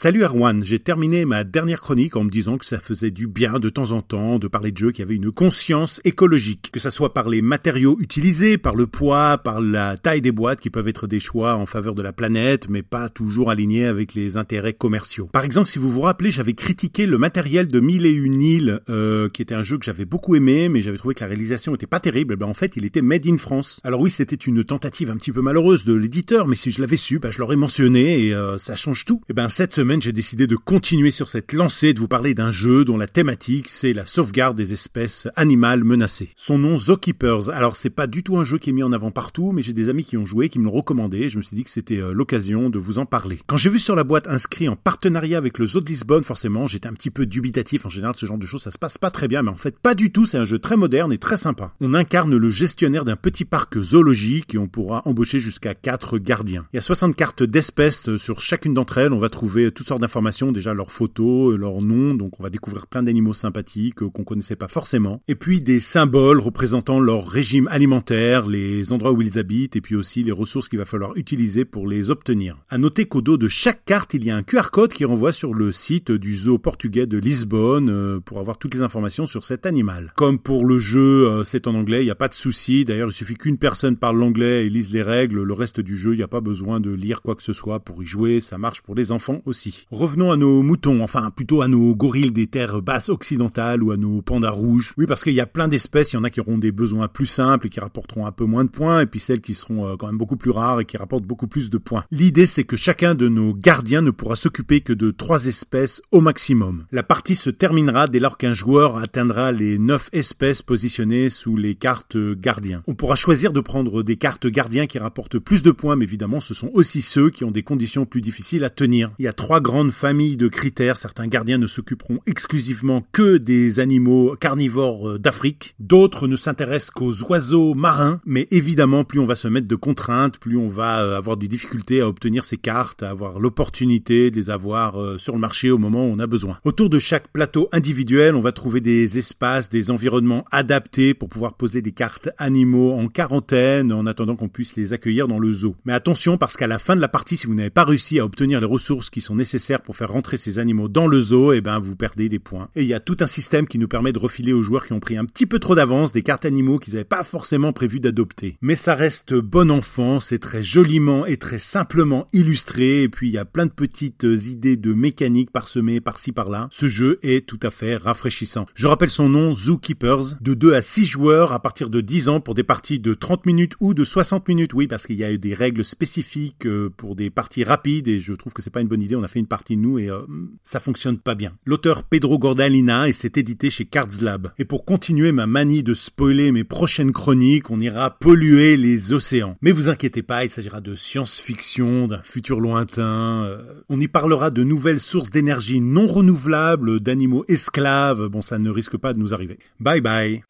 Salut Erwan, j'ai terminé ma dernière chronique en me disant que ça faisait du bien de temps en temps de parler de jeux qui avaient une conscience écologique, que ça soit par les matériaux utilisés, par le poids, par la taille des boîtes qui peuvent être des choix en faveur de la planète, mais pas toujours alignés avec les intérêts commerciaux. Par exemple, si vous vous rappelez, j'avais critiqué le matériel de Mille et une îles, euh, qui était un jeu que j'avais beaucoup aimé, mais j'avais trouvé que la réalisation était pas terrible. Ben en fait, il était made in France. Alors oui, c'était une tentative un petit peu malheureuse de l'éditeur, mais si je l'avais su, ben, je l'aurais mentionné et euh, ça change tout. Et ben cette j'ai décidé de continuer sur cette lancée, de vous parler d'un jeu dont la thématique c'est la sauvegarde des espèces animales menacées. Son nom Zookeepers. Alors c'est pas du tout un jeu qui est mis en avant partout, mais j'ai des amis qui ont joué, qui me l'ont recommandé. Je me suis dit que c'était euh, l'occasion de vous en parler. Quand j'ai vu sur la boîte inscrit en partenariat avec le Zoo de Lisbonne, forcément, j'étais un petit peu dubitatif. En général, ce genre de choses, ça se passe pas très bien, mais en fait, pas du tout. C'est un jeu très moderne et très sympa. On incarne le gestionnaire d'un petit parc zoologique et on pourra embaucher jusqu'à 4 gardiens. Il y a 60 cartes d'espèces euh, sur chacune d'entre elles. On va trouver toutes sortes d'informations, déjà leurs photos, euh, leurs noms, donc on va découvrir plein d'animaux sympathiques euh, qu'on connaissait pas forcément. Et puis des symboles représentant leur régime alimentaire, les endroits où ils habitent, et puis aussi les ressources qu'il va falloir utiliser pour les obtenir. À noter qu'au dos de chaque carte, il y a un QR code qui renvoie sur le site du zoo portugais de Lisbonne euh, pour avoir toutes les informations sur cet animal. Comme pour le jeu, c'est en anglais, il n'y a pas de souci. D'ailleurs, il suffit qu'une personne parle l'anglais et lise les règles. Le reste du jeu, il n'y a pas besoin de lire quoi que ce soit pour y jouer. Ça marche pour les enfants aussi. Revenons à nos moutons, enfin plutôt à nos gorilles des terres basses occidentales ou à nos pandas rouges. Oui, parce qu'il y a plein d'espèces, il y en a qui auront des besoins plus simples et qui rapporteront un peu moins de points, et puis celles qui seront euh, quand même beaucoup plus rares et qui rapportent beaucoup plus de points. L'idée, c'est que chacun de nos gardiens ne pourra s'occuper que de trois espèces au maximum. La partie se terminera dès lors qu'un joueur atteindra les neuf espèces positionnées sous les cartes gardiens. On pourra choisir de prendre des cartes gardiens qui rapportent plus de points, mais évidemment, ce sont aussi ceux qui ont des conditions plus difficiles à tenir. Il y a trois grandes familles de critères. Certains gardiens ne s'occuperont exclusivement que des animaux carnivores euh, d'Afrique. D'autres ne s'intéressent qu'aux oiseaux marins. Mais évidemment, plus on va se mettre de contraintes, plus on va euh, avoir des difficultés à obtenir ces cartes, à avoir l'opportunité de les avoir euh, sur le marché au moment où on a besoin. Autour de chaque plateau individuel, on va trouver des espaces, des environnements adaptés pour pouvoir poser des cartes animaux en quarantaine en attendant qu'on puisse les accueillir dans le zoo. Mais attention parce qu'à la fin de la partie, si vous n'avez pas réussi à obtenir les ressources qui sont nécessaires pour faire rentrer ces animaux dans le zoo, et eh ben vous perdez des points. Et il y a tout un système qui nous permet de refiler aux joueurs qui ont pris un petit peu trop d'avance des cartes animaux qu'ils n'avaient pas forcément prévu d'adopter. Mais ça reste bon enfant, c'est très joliment et très simplement illustré, et puis il y a plein de petites idées de mécanique parsemées par-ci par-là. Ce jeu est tout à fait rafraîchissant. Je rappelle son nom, Zookeepers, de 2 à 6 joueurs à partir de 10 ans pour des parties de 30 minutes ou de 60 minutes. Oui, parce qu'il y a eu des règles spécifiques euh, pour des parties rapides et je trouve que c'est pas une bonne idée. Fait une partie nous et euh, ça fonctionne pas bien. L'auteur Pedro Gordalina et c'est édité chez Cards Lab. Et pour continuer ma manie de spoiler mes prochaines chroniques, on ira polluer les océans. Mais vous inquiétez pas, il s'agira de science-fiction, d'un futur lointain. Euh, on y parlera de nouvelles sources d'énergie non renouvelables, d'animaux esclaves. Bon, ça ne risque pas de nous arriver. Bye bye.